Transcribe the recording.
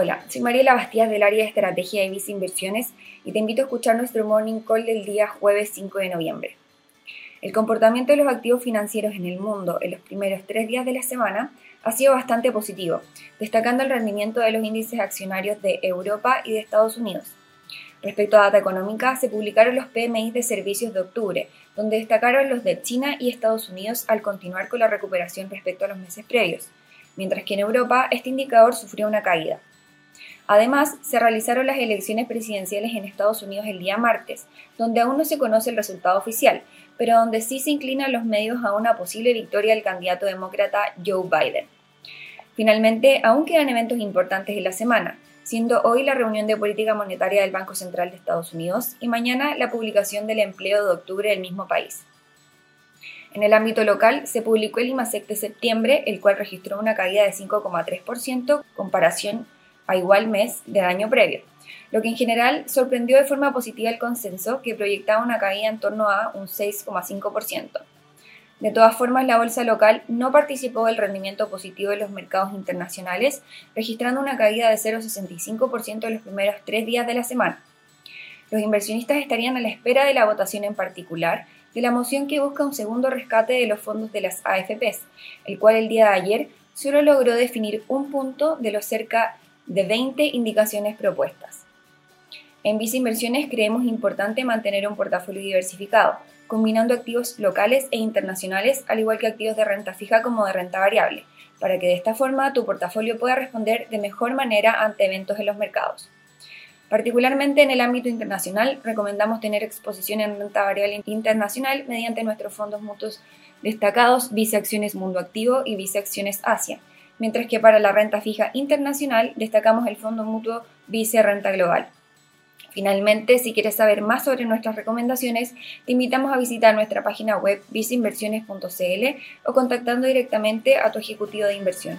Hola, soy Mariela Bastías del área de estrategia de Visa Inversiones y te invito a escuchar nuestro morning call del día jueves 5 de noviembre. El comportamiento de los activos financieros en el mundo en los primeros tres días de la semana ha sido bastante positivo, destacando el rendimiento de los índices accionarios de Europa y de Estados Unidos. Respecto a data económica, se publicaron los PMI de servicios de octubre, donde destacaron los de China y Estados Unidos al continuar con la recuperación respecto a los meses previos, mientras que en Europa este indicador sufrió una caída. Además, se realizaron las elecciones presidenciales en Estados Unidos el día martes, donde aún no se conoce el resultado oficial, pero donde sí se inclinan los medios a una posible victoria del candidato demócrata Joe Biden. Finalmente, aún quedan eventos importantes en la semana, siendo hoy la reunión de política monetaria del Banco Central de Estados Unidos y mañana la publicación del empleo de octubre del mismo país. En el ámbito local, se publicó el IMASEC de septiembre, el cual registró una caída de 5,3% comparación a igual mes del año previo, lo que en general sorprendió de forma positiva el consenso, que proyectaba una caída en torno a un 6,5%. De todas formas, la bolsa local no participó del rendimiento positivo de los mercados internacionales, registrando una caída de 0,65% en los primeros tres días de la semana. Los inversionistas estarían a la espera de la votación en particular de la moción que busca un segundo rescate de los fondos de las AFPs, el cual el día de ayer solo logró definir un punto de los cerca de 20 indicaciones propuestas. En Visa Inversiones creemos importante mantener un portafolio diversificado, combinando activos locales e internacionales, al igual que activos de renta fija como de renta variable, para que de esta forma tu portafolio pueda responder de mejor manera ante eventos en los mercados. Particularmente en el ámbito internacional, recomendamos tener exposición en renta variable internacional mediante nuestros fondos mutuos destacados Visa Acciones Mundo Activo y Visa Acciones Asia, mientras que para la renta fija internacional destacamos el fondo mutuo Vice Renta Global. Finalmente, si quieres saber más sobre nuestras recomendaciones, te invitamos a visitar nuestra página web viceinversiones.cl o contactando directamente a tu ejecutivo de inversión.